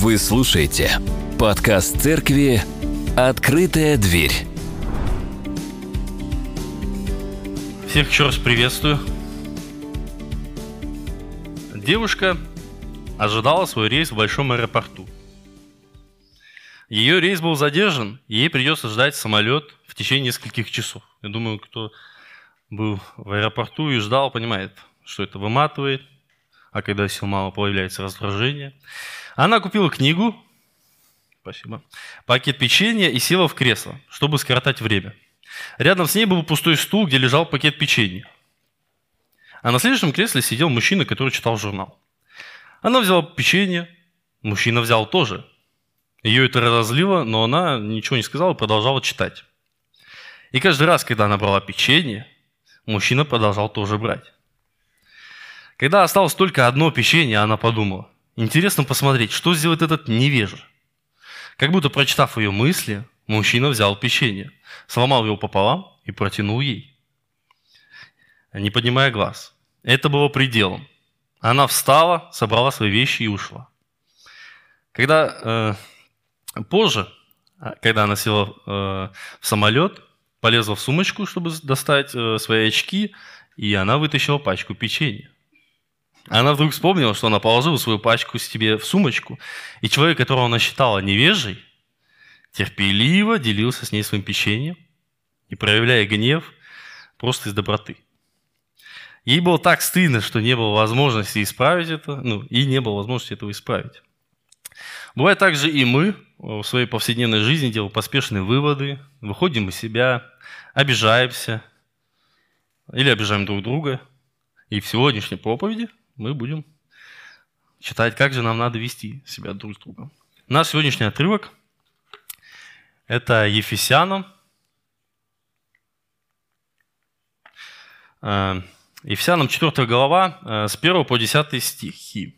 Вы слушаете подкаст церкви «Открытая дверь». Всех еще раз приветствую. Девушка ожидала свой рейс в большом аэропорту. Ее рейс был задержан, и ей придется ждать самолет в течение нескольких часов. Я думаю, кто был в аэропорту и ждал, понимает, что это выматывает, а когда сил мало, появляется раздражение. Она купила книгу, спасибо, пакет печенья и села в кресло, чтобы скоротать время. Рядом с ней был пустой стул, где лежал пакет печенья. А на следующем кресле сидел мужчина, который читал журнал. Она взяла печенье, мужчина взял тоже. Ее это разозлило, но она ничего не сказала, продолжала читать. И каждый раз, когда она брала печенье, мужчина продолжал тоже брать. Когда осталось только одно печенье, она подумала, интересно посмотреть, что сделает этот невежа. Как будто прочитав ее мысли, мужчина взял печенье, сломал его пополам и протянул ей, не поднимая глаз. Это было пределом. Она встала, собрала свои вещи и ушла. Когда э, позже, когда она села э, в самолет, полезла в сумочку, чтобы достать э, свои очки, и она вытащила пачку печенья. Она вдруг вспомнила, что она положила свою пачку себе в сумочку, и человек, которого она считала невежей, терпеливо делился с ней своим печеньем и, проявляя гнев, просто из доброты. Ей было так стыдно, что не было возможности исправить это, ну, и не было возможности этого исправить. Бывает также и мы в своей повседневной жизни делаем поспешные выводы, выходим из себя, обижаемся или обижаем друг друга. И в сегодняшней проповеди мы будем читать, как же нам надо вести себя друг с другом. Наш сегодняшний отрывок – это Ефесянам, э, Ефесянам 4 глава, э, с 1 по 10 стихи.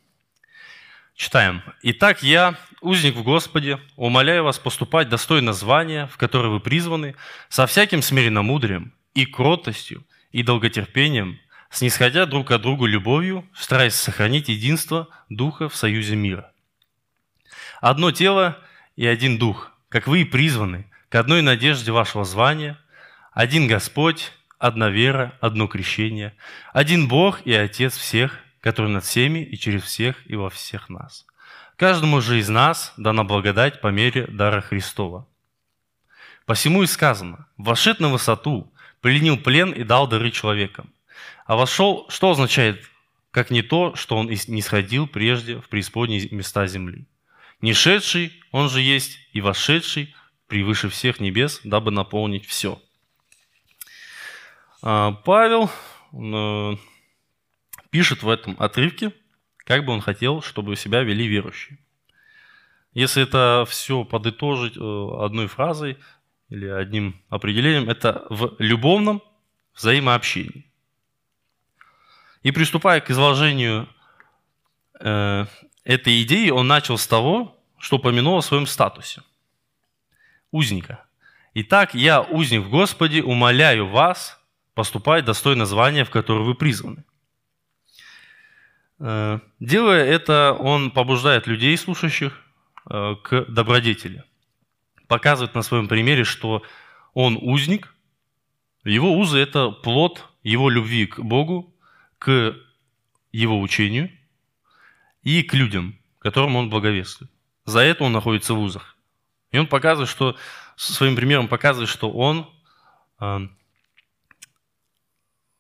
Читаем. «Итак, я, узник в Господе, умоляю вас поступать достойно звания, в которое вы призваны, со всяким смиренномудрием и кротостью и долготерпением, снисходя друг к другу любовью, стараясь сохранить единство Духа в союзе мира. Одно тело и один Дух, как вы и призваны, к одной надежде вашего звания, один Господь, одна вера, одно крещение, один Бог и Отец всех, который над всеми и через всех и во всех нас. Каждому же из нас дана благодать по мере дара Христова. Посему и сказано, вошед на высоту, пленил плен и дал дары человекам. А вошел, что означает, как не то, что он не сходил прежде в преисподние места земли. Не шедший, он же есть, и вошедший превыше всех небес, дабы наполнить все. А, Павел э, пишет в этом отрывке, как бы он хотел, чтобы себя вели верующие. Если это все подытожить э, одной фразой или одним определением, это в любовном взаимообщении. И приступая к изложению э, этой идеи, он начал с того, что упомянул о своем статусе. Узника. Итак, я, узник в Господе, умоляю вас поступать достойно звания, в которое вы призваны. Э, делая это, он побуждает людей, слушающих, э, к добродетели. Показывает на своем примере, что он узник, его узы – это плод его любви к Богу к его учению и к людям, которым он благовествует. За это он находится в узах. И он показывает, что своим примером показывает, что он, э,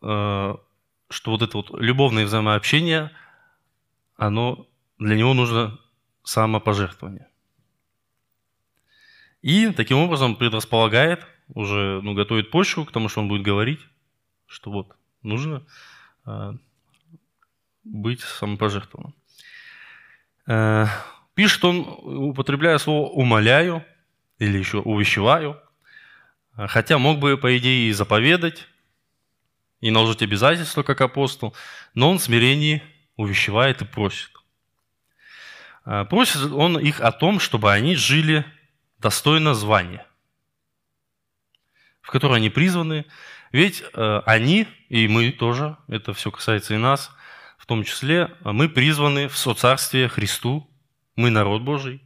э, что вот это вот любовное взаимообщение, оно для него нужно самопожертвование. И таким образом предрасполагает, уже ну, готовит почву к тому, что он будет говорить, что вот нужно быть самопожертвованным. Э, пишет он, употребляя слово «умоляю» или еще «увещеваю», э, хотя мог бы, по идее, и заповедать, и наложить обязательства, как апостол, но он в смирении увещевает и просит. Просит он их о том, чтобы они жили достойно звания, в которое они призваны, ведь э, они, и мы тоже, это все касается и нас, в том числе, мы призваны в соцарствие Христу, мы народ Божий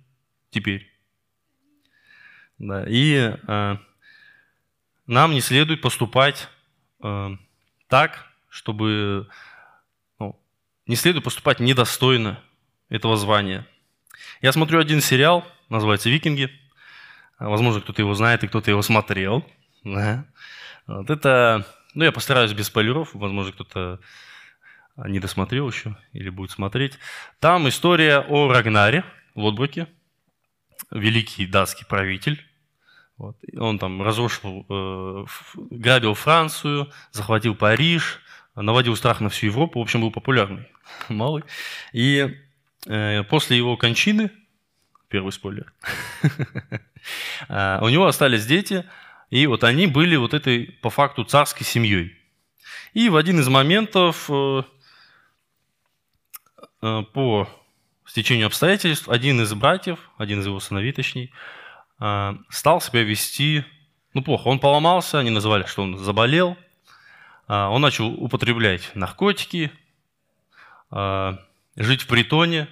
теперь. Да, и э, нам не следует поступать э, так, чтобы ну, не следует поступать недостойно этого звания. Я смотрю один сериал, называется «Викинги». Возможно, кто-то его знает и кто-то его смотрел. Да. Вот это, ну, я постараюсь без спойлеров, возможно, кто-то не досмотрел еще или будет смотреть. Там история о Рагнаре в Лотбруке, великий датский правитель. Вот. Он там разрушил, э, грабил Францию, захватил Париж, наводил страх на всю Европу. В общем, был популярный малый. И э, после его кончины, первый спойлер, а, у него остались дети, и вот они были вот этой, по факту, царской семьей. И в один из моментов э, э, по стечению обстоятельств один из братьев, один из его сыновей точнее, э, стал себя вести, ну плохо, он поломался, они называли, что он заболел, он начал употреблять наркотики, жить в притоне,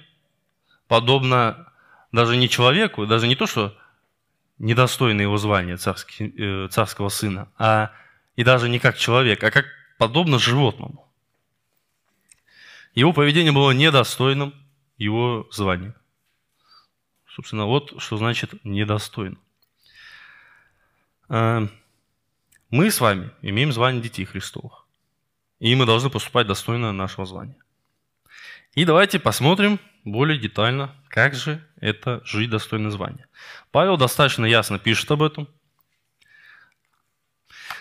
подобно даже не человеку, даже не то, что недостойный его звания царский, э, царского сына, а и даже не как человек, а как подобно животному. Его поведение было недостойным его звания. Собственно, вот что значит недостойно. А, мы с вами имеем звание детей Христовых. И мы должны поступать достойно нашего звания. И давайте посмотрим более детально, как же это жить достойно звания. Павел достаточно ясно пишет об этом.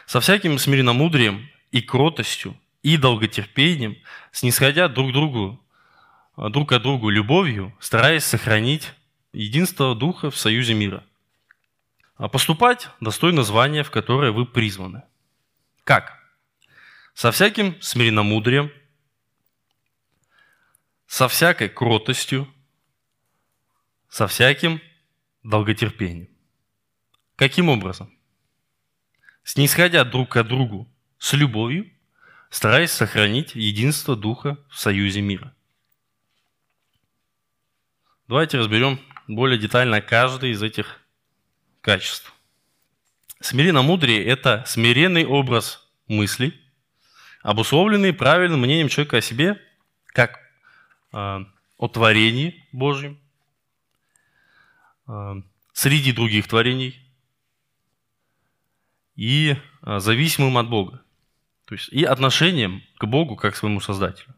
Со всяким смиренномудрием и кротостью, и долготерпением, снисходя друг другу, друг от другу любовью, стараясь сохранить единство Духа в союзе мира. А поступать достойно звания, в которое вы призваны. Как? Со всяким смиренномудрием – со всякой кротостью, со всяким долготерпением. Каким образом? Снисходя друг к другу с любовью, стараясь сохранить единство Духа в союзе мира. Давайте разберем более детально каждый из этих качеств. Смиренно-мудрее – это смиренный образ мыслей, обусловленный правильным мнением человека о себе, как о творении Божьем, среди других творений и зависимым от Бога. То есть и отношением к Богу как к своему Создателю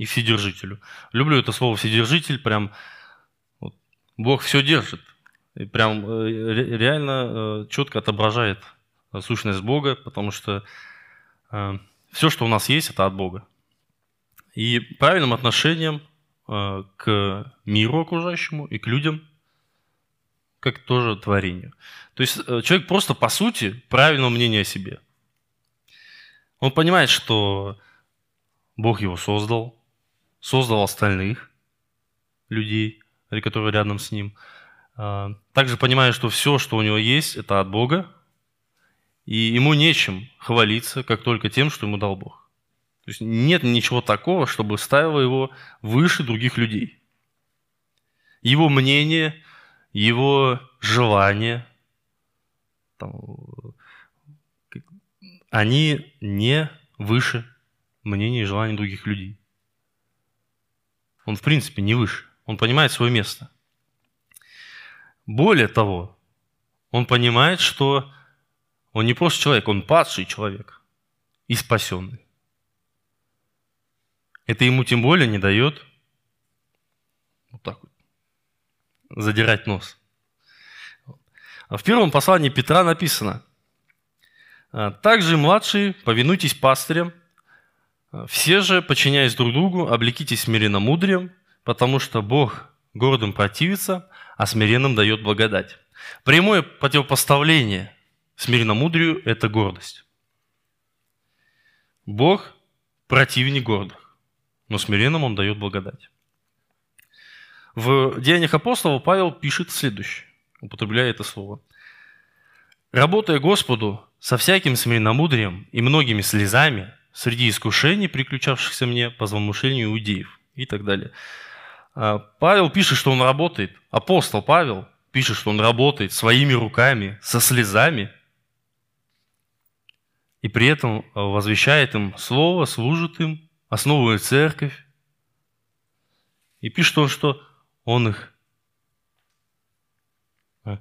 и Вседержителю. Люблю это слово Вседержитель, прям вот, Бог все держит. И прям э, реально э, четко отображает сущность Бога, потому что э, все, что у нас есть, это от Бога и правильным отношением э, к миру окружающему и к людям, как тоже творению. То есть э, человек просто, по сути, правильного мнения о себе. Он понимает, что Бог его создал, создал остальных людей, которые рядом с ним. Э, также понимает, что все, что у него есть, это от Бога, и ему нечем хвалиться, как только тем, что ему дал Бог. То есть нет ничего такого, чтобы ставило его выше других людей. Его мнение, его желания, там, они не выше мнения и желаний других людей. Он, в принципе, не выше. Он понимает свое место. Более того, он понимает, что он не просто человек, он падший человек и спасенный. Это ему тем более не дает вот так вот задирать нос. А в первом послании Петра написано, «А, «Также, младшие, повинуйтесь пастырям, а, все же, подчиняясь друг другу, облекитесь смиренно-мудрием, потому что Бог гордым противится, а смиренным дает благодать». Прямое противопоставление смиренно-мудрию – это гордость. Бог противник гордых но смиренным он дает благодать. В Деяниях апостолов Павел пишет следующее, употребляя это слово. «Работая Господу со всяким смиренномудрием и многими слезами среди искушений, приключавшихся мне по злоумышлению иудеев» и так далее. А, Павел пишет, что он работает. Апостол Павел пишет, что он работает своими руками, со слезами. И при этом возвещает им слово, служит им, основывает церковь. И пишет он, что он их а,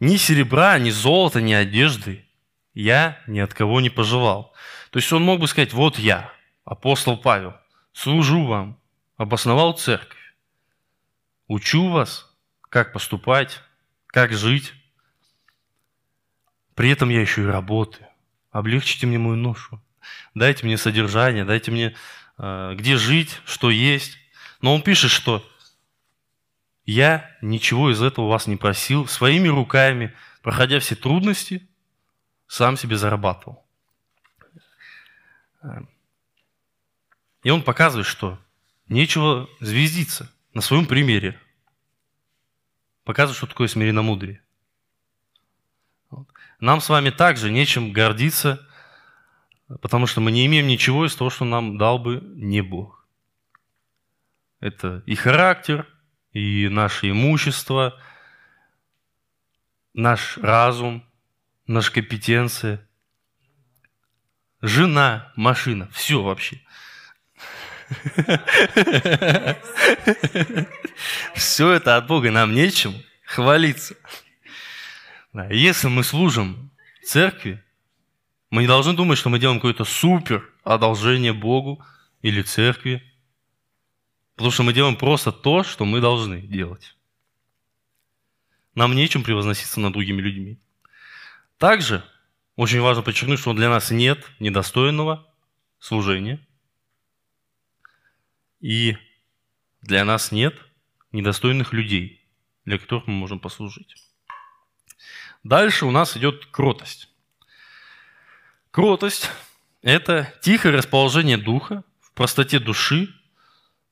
ни серебра, ни золота, ни одежды я ни от кого не пожелал. То есть он мог бы сказать, вот я, апостол Павел, служу вам, обосновал церковь, учу вас, как поступать, как жить. При этом я еще и работаю. Облегчите мне мою ношу. Дайте мне содержание, дайте мне э, где жить, что есть. Но он пишет, что я ничего из этого вас не просил, своими руками, проходя все трудности, сам себе зарабатывал. И он показывает, что нечего звездиться на своем примере. Показывает, что такое смиренномудрие. Нам с вами также нечем гордиться, потому что мы не имеем ничего из того, что нам дал бы не Бог. Это и характер, и наше имущество, наш разум, наша компетенция, жена, машина, все вообще. Все это от Бога, нам нечем хвалиться. Если мы служим церкви, мы не должны думать, что мы делаем какое-то супер одолжение Богу или церкви, потому что мы делаем просто то, что мы должны делать. Нам нечем превозноситься над другими людьми. Также очень важно подчеркнуть, что для нас нет недостойного служения. И для нас нет недостойных людей, для которых мы можем послужить. Дальше у нас идет кротость. Кротость – это тихое расположение духа в простоте души,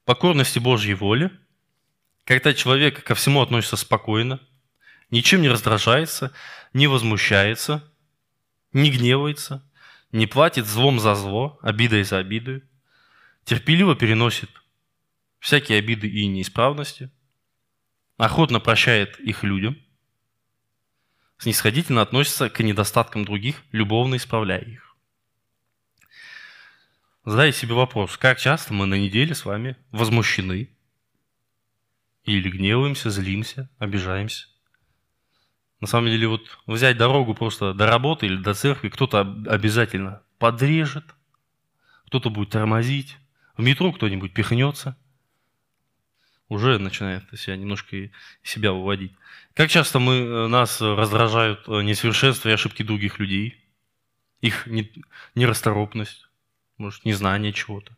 покорности Божьей воле, когда человек ко всему относится спокойно, ничем не раздражается, не возмущается, не гневается, не платит злом за зло, обидой за обидой, терпеливо переносит всякие обиды и неисправности, охотно прощает их людям, снисходительно относится к недостаткам других, любовно исправляя их. Задайте себе вопрос, как часто мы на неделе с вами возмущены или гневаемся, злимся, обижаемся? На самом деле, вот взять дорогу просто до работы или до церкви, кто-то обязательно подрежет, кто-то будет тормозить, в метро кто-нибудь пихнется, уже начинает себя немножко себя выводить. Как часто мы, э, нас раздражают э, несовершенства и ошибки других людей, их нерасторопность, может, незнание чего-то.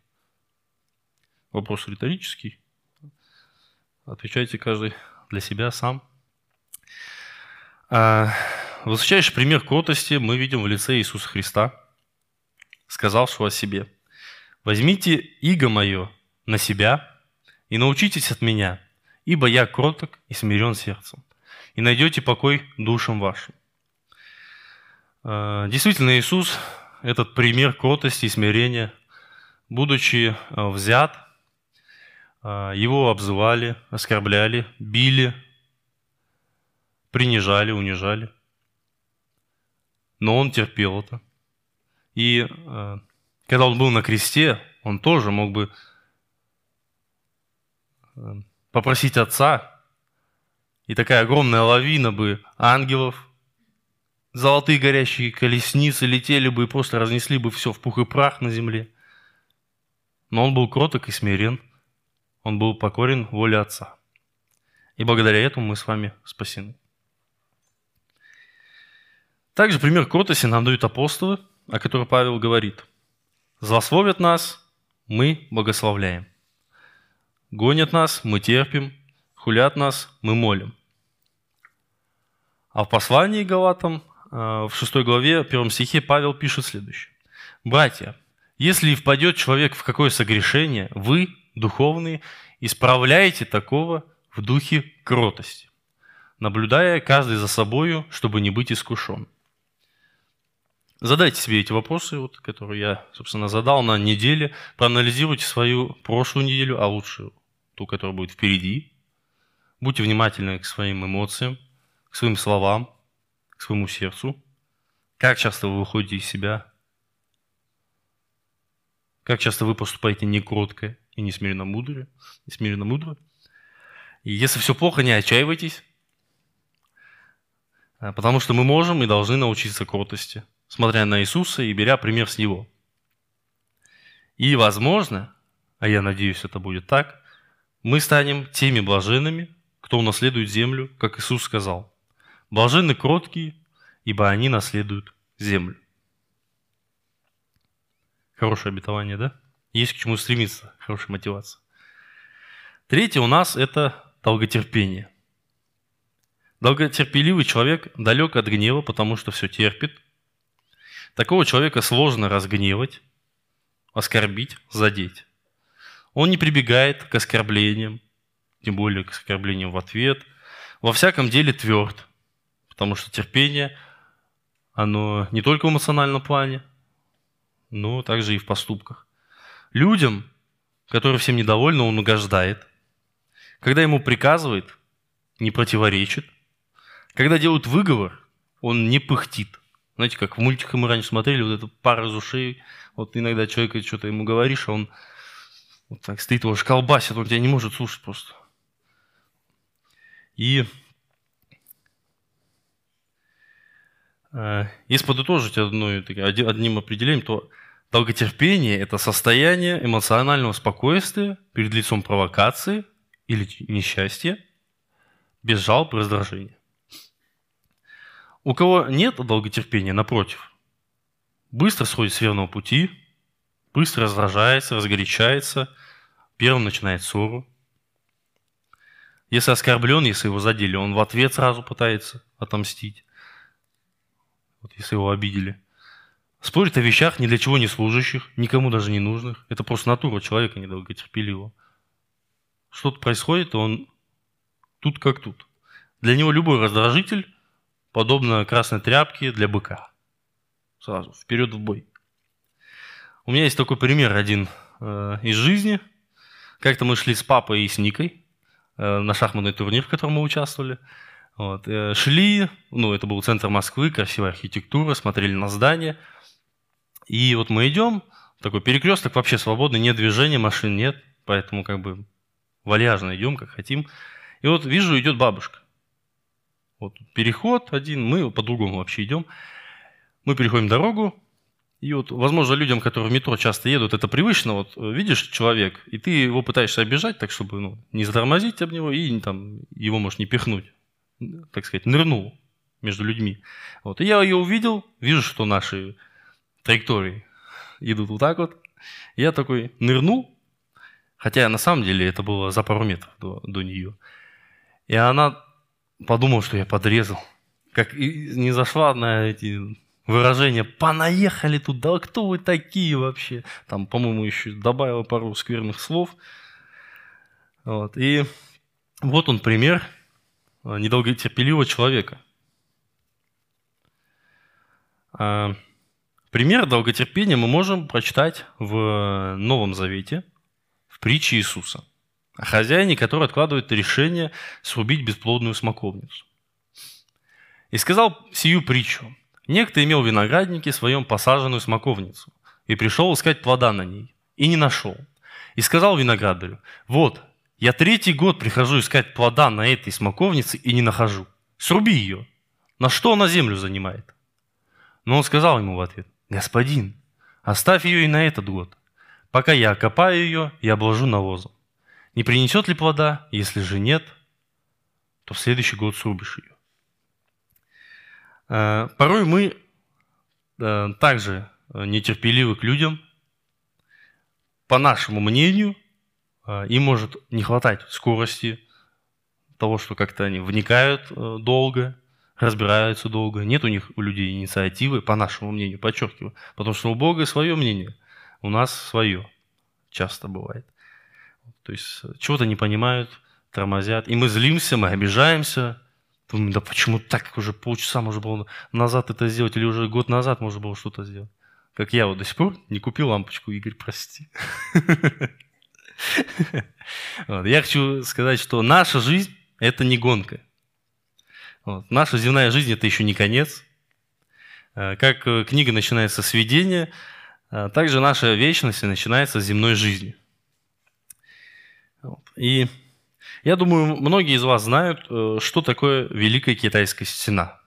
Вопрос риторический. Отвечайте каждый для себя сам. А, высочайший пример кротости мы видим в лице Иисуса Христа, сказавшего о себе. «Возьмите иго мое на себя и научитесь от меня, ибо я кроток и смирен сердцем, и найдете покой душам вашим». А, действительно, Иисус – этот пример кротости и смирения, будучи а, взят, его обзывали, оскорбляли, били – принижали, унижали. Но он терпел это. И э, когда он был на кресте, он тоже мог бы э, попросить Отца, и такая огромная лавина бы ангелов, золотые горящие колесницы летели бы и просто разнесли бы все в пух и прах на земле. Но он был кроток и смирен, он был покорен воле Отца. И благодаря этому мы с вами спасены. Также пример кротости нам дают апостолы, о которых Павел говорит. «Злословят нас, мы благословляем. Гонят нас, мы терпим. Хулят нас, мы молим». А в послании Галатам, э, в 6 главе, 1 стихе, Павел пишет следующее. «Братья, если впадет человек в какое согрешение, вы, духовные, исправляете такого в духе кротости, наблюдая каждый за собою, чтобы не быть искушен. Задайте себе эти вопросы, вот, которые я, собственно, задал на неделе. Проанализируйте свою прошлую неделю, а лучше ту, которая будет впереди. Будьте внимательны к своим эмоциям, к своим словам, к своему сердцу. Как часто вы выходите из себя? Как часто вы поступаете не кротко и не смиренно мудро? Не смиренно мудро? И если все плохо, не отчаивайтесь, а, потому что мы можем и должны научиться кротости, смотря на Иисуса и беря пример с Него. И, возможно, а я надеюсь, это будет так, мы станем теми блаженными, кто унаследует землю, как Иисус сказал. Блаженны кроткие, ибо они наследуют землю. Хорошее обетование, да? Есть к чему стремиться, хорошая мотивация. Третье у нас это долготерпение. Долготерпеливый человек далек от гнева, потому что все терпит. Такого человека сложно разгневать, оскорбить, задеть. Он не прибегает к оскорблениям, тем более к оскорблениям в ответ. Во всяком деле тверд, потому что терпение, оно не только в эмоциональном плане, но также и в поступках. Людям, которые всем недовольны, он угождает. Когда ему приказывает, не противоречит. Когда делают выговор, он не пыхтит. Знаете, как в мультиках мы раньше смотрели, вот эта пара из ушей, вот иногда человек что-то ему говоришь, а он вот так стоит, его колбасит, он тебя не может слушать просто. И э, если подытожить одной, одним определением, то долготерпение – это состояние эмоционального спокойствия перед лицом провокации или несчастья, без жалоб и раздражения. У кого нет долготерпения, напротив, быстро сходит с верного пути – быстро раздражается, разгорячается, первым начинает ссору. Если оскорблен, если его задели, он в ответ сразу пытается отомстить. Вот если его обидели. Спорит о вещах ни для чего не служащих, никому даже не нужных. Это просто натура человека недолготерпеливого. Что-то происходит, он тут как тут. Для него любой раздражитель подобно красной тряпке для быка. Сразу, вперед в бой. У меня есть такой пример один э, из жизни. Как-то мы шли с папой и с Никой э, на шахматный турнир, в котором мы участвовали. Вот, э, шли, ну, это был центр Москвы, красивая архитектура, смотрели на здание. И вот мы идем, такой перекресток вообще свободный, нет движения, машин нет, поэтому как бы вальяжно идем, как хотим. И вот вижу, идет бабушка. Вот переход один, мы по-другому вообще идем. Мы переходим дорогу, и вот, возможно, людям, которые в метро часто едут, это привычно. Вот э, видишь человек, и ты его пытаешься обижать, так чтобы ну, не затормозить об него и там, его, может, не пихнуть. Так сказать, нырнул между людьми. Вот. И я ее увидел, вижу, что наши траектории идут вот так вот. Я такой нырнул, хотя на самом деле это было за пару метров до, до нее. И она подумала, что я подрезал. Как и не зашла на эти выражение «понаехали туда, кто вы такие вообще?» Там, по-моему, еще добавила пару скверных слов. Вот. И вот он пример а, недолготерпеливого человека. А, пример долготерпения мы можем прочитать в Новом Завете, в притче Иисуса о хозяине, который откладывает решение срубить бесплодную смоковницу. И сказал сию притчу – Некто имел в своем посаженную смоковницу и пришел искать плода на ней, и не нашел. И сказал виноградарю, вот, я третий год прихожу искать плода на этой смоковнице и не нахожу. Сруби ее. На что она землю занимает? Но он сказал ему в ответ, господин, оставь ее и на этот год. Пока я окопаю ее и обложу навозом. Не принесет ли плода? Если же нет, то в следующий год срубишь ее. Э, порой мы э, также нетерпеливы к людям. По нашему мнению, э, им может не хватать скорости, того, что как-то они вникают долго, разбираются долго. Нет у них у людей инициативы, по нашему мнению, подчеркиваю. Потому что у Бога свое мнение, у нас свое. Часто бывает. То есть чего-то не понимают, тормозят. И мы злимся, мы обижаемся, Думаю, да почему так уже полчаса можно было назад это сделать, или уже год назад можно было что-то сделать. Как я вот до сих пор не купил лампочку, Игорь, прости. Я хочу сказать, что наша жизнь – это не гонка. Наша земная жизнь – это еще не конец. Э, как э, книга начинается с видения, э, также наша вечность начинается с земной жизни. И я думаю, многие из вас знают, что такое Великая Китайская стена.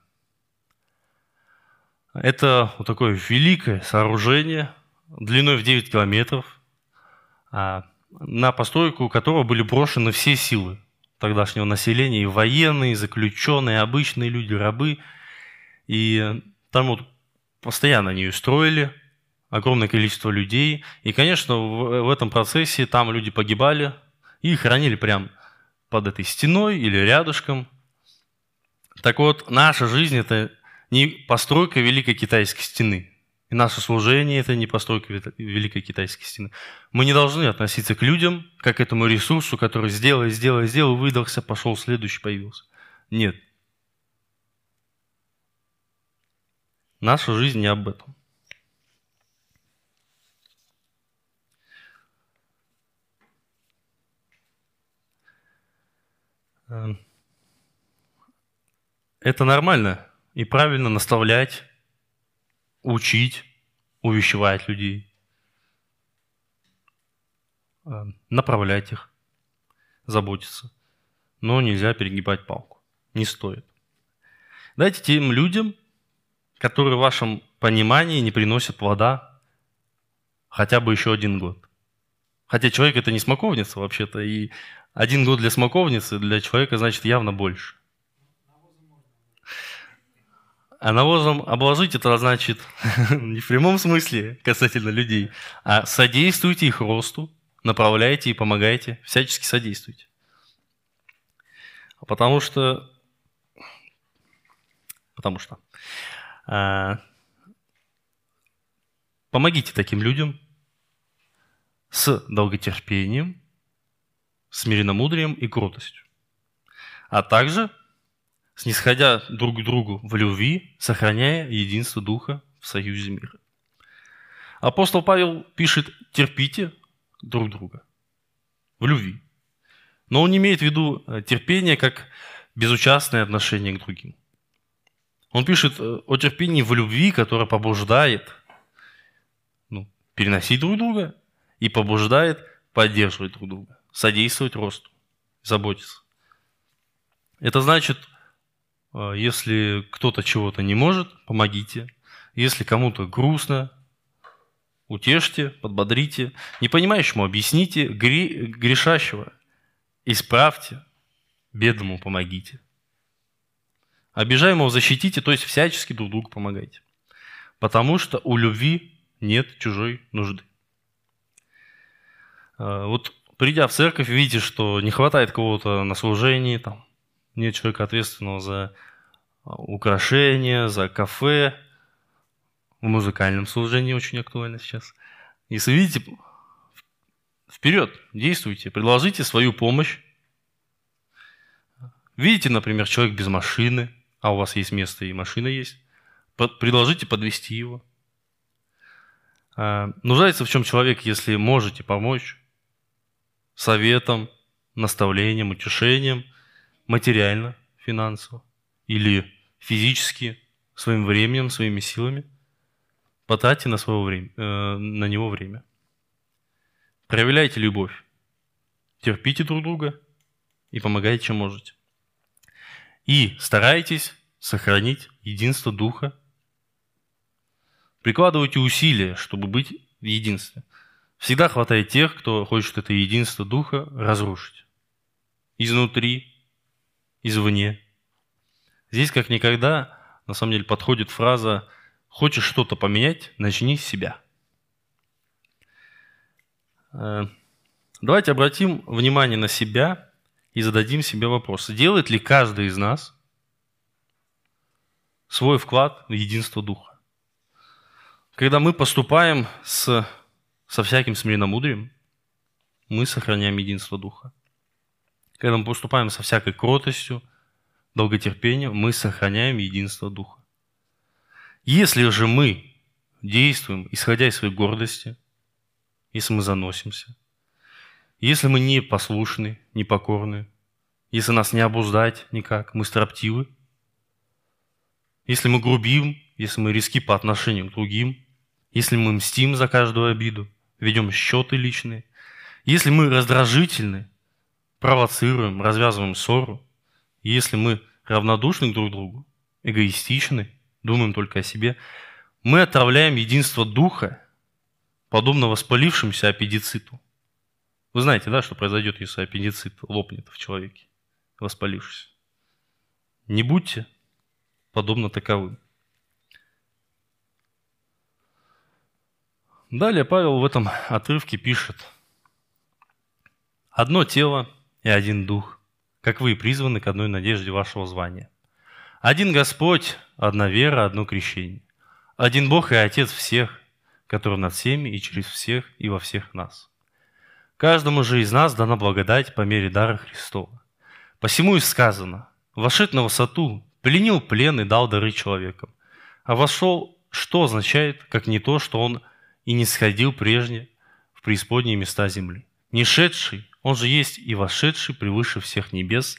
Это вот такое великое сооружение длиной в 9 километров, а, на постройку которого были брошены все силы тогдашнего населения, и военные, и заключенные, и обычные люди, рабы. И там вот постоянно они строили, огромное количество людей. И, конечно, в этом процессе там люди погибали, и хранили прям под этой стеной или рядышком. Так вот, наша жизнь – это не постройка Великой Китайской стены. И наше служение – это не постройка Великой Китайской стены. Мы не должны относиться к людям, как к этому ресурсу, который сделал, сделал, сделал, выдохся, пошел, следующий появился. Нет. Наша жизнь не об этом. Это нормально и правильно наставлять, учить, увещевать людей, э, направлять их, заботиться. Но нельзя перегибать палку. Не стоит. Дайте тем людям, которые в вашем понимании не приносят плода хотя бы еще один год. Хотя человек это не смоковница вообще-то, и один год для смоковницы для человека значит явно больше. А навозом обложить это значит не в прямом смысле касательно людей, а содействуйте их росту, направляйте и помогайте, всячески содействуйте. Потому что... Потому что... А, помогите таким людям с долготерпением, с мириномудрием и кротостью. А также снисходя друг к другу в любви, сохраняя единство Духа в союзе мира. Апостол Павел пишет «терпите друг друга» в любви. Но он не имеет в виду э, терпение как безучастное отношение к другим. Он пишет э, о терпении в любви, которое побуждает ну, переносить друг друга и побуждает поддерживать друг друга, содействовать росту, заботиться. Это значит а, если кто-то чего-то не может, помогите. Если кому-то грустно, утешьте, подбодрите. Не понимающему объясните, грешащего исправьте, бедному помогите. Обижаемого защитите, то есть всячески друг другу помогайте. Потому что у любви нет чужой нужды. А, вот придя в церковь, видите, что не хватает кого-то на служении, там, нет человека ответственного за а, украшения, за кафе. В музыкальном служении очень актуально сейчас. Если видите, вперед, действуйте, предложите свою помощь. Видите, например, человек без машины, а у вас есть место и машина есть, предложите подвести его. А, нуждается в чем человек, если можете помочь советом, наставлением, утешением – материально, финансово или физически, своим временем, своими силами, потратьте на, свое время, э, на него время. Проявляйте любовь, терпите друг друга и помогайте, чем можете. И старайтесь сохранить единство Духа. Прикладывайте усилия, чтобы быть в единстве. Всегда хватает тех, кто хочет это единство Духа разрушить. Изнутри, извне. Здесь как никогда, на самом деле, подходит фраза «Хочешь что-то поменять, начни с себя». Э, давайте обратим внимание на себя и зададим себе вопрос. Делает ли каждый из нас свой вклад в единство Духа? Когда мы поступаем с, со всяким смиренномудрием, мы сохраняем единство Духа когда мы поступаем со всякой кротостью, долготерпением, мы сохраняем единство Духа. Если же мы действуем, исходя из своей гордости, если мы заносимся, Если мы не послушны, не покорны, если нас не обуздать никак, мы строптивы, если мы грубим, если мы риски по отношению к другим, если мы мстим за каждую обиду, ведем счеты личные, если мы раздражительны, провоцируем, развязываем ссору, если мы равнодушны друг к другу, эгоистичны, думаем только о себе, мы отравляем единство духа, подобно воспалившемуся аппендициту. Вы знаете, да, что произойдет, если аппендицит лопнет в человеке, воспалившись? Не будьте подобно таковым. Далее Павел в этом отрывке пишет. «Одно тело и один дух, как вы призваны к одной надежде вашего звания. Один Господь, одна вера, одно крещение. Один Бог и Отец всех, который над всеми и через всех и во всех нас. Каждому же из нас дана благодать по мере дара Христова. Посему и сказано, вошед на высоту, пленил плен и дал дары человекам. А вошел, что означает, как не то, что он и не сходил прежде в преисподние места земли. Не шедший, он же есть и вошедший превыше всех небес,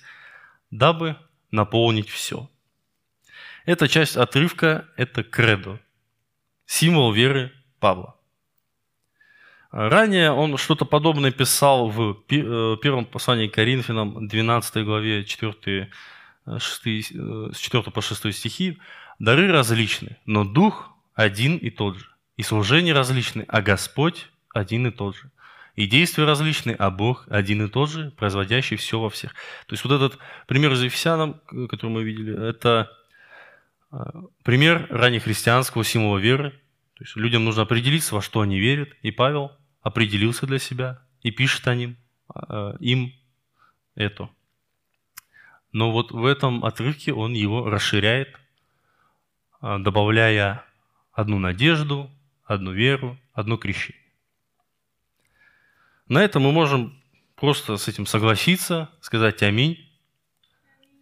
дабы наполнить все. Эта часть отрывка – это кредо, символ веры Павла. Ранее он что-то подобное писал в э, первом послании к Коринфянам, 12 главе, 4, 6, э, с 4 по 6 стихи. «Дары различны, но Дух один и тот же. И служения различны, а Господь один и тот же. И действия различны, а Бог один и тот же, производящий все во всех». То есть вот этот пример из Ефесянам, который мы видели, это э, пример раннехристианского символа веры. То есть людям нужно определиться, во что они верят. И Павел определился для себя и пишет о ним, э, им это. Но вот в этом отрывке он его расширяет, добавляя одну надежду, одну веру, одно крещение. На этом мы можем просто с этим согласиться, сказать аминь.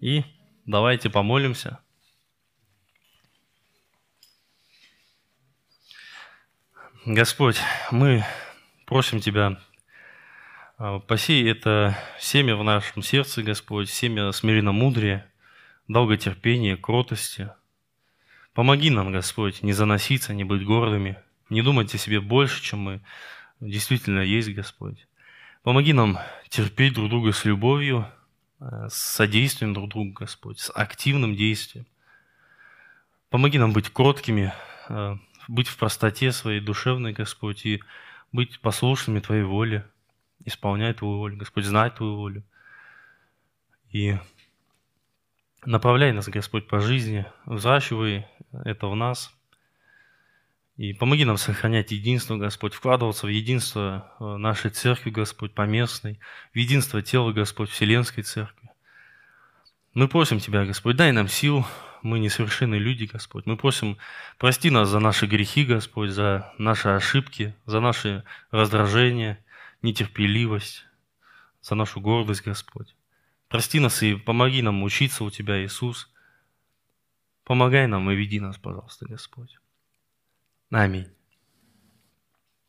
И давайте помолимся. Господь, мы просим Тебя, а, посей это семя в нашем сердце, Господь, семя смиренно-мудрия, долготерпения, кротости. Помоги нам, Господь, не заноситься, не быть гордыми, не думать о себе больше, чем мы действительно есть, Господь. Помоги нам терпеть друг друга с любовью, а, с содействием друг другу, Господь, с активным действием. Помоги нам быть кроткими, а, быть в простоте своей душевной, Господь, и быть послушными Твоей воле, исполнять Твою волю, Господь, знать Твою волю. И направляй нас, Господь, по жизни, взращивай это в нас. И помоги нам сохранять единство, Господь, вкладываться в единство э, нашей церкви, Господь, поместной, в единство тела, Господь, Вселенской церкви. Мы просим Тебя, Господь, дай нам сил мы несовершенные люди, Господь. Мы просим, прости нас за наши грехи, Господь, за наши ошибки, за наши раздражения, нетерпеливость, за нашу гордость, Господь. Прости нас и помоги нам учиться у Тебя, Иисус. Помогай нам и веди нас, пожалуйста, Господь. Аминь.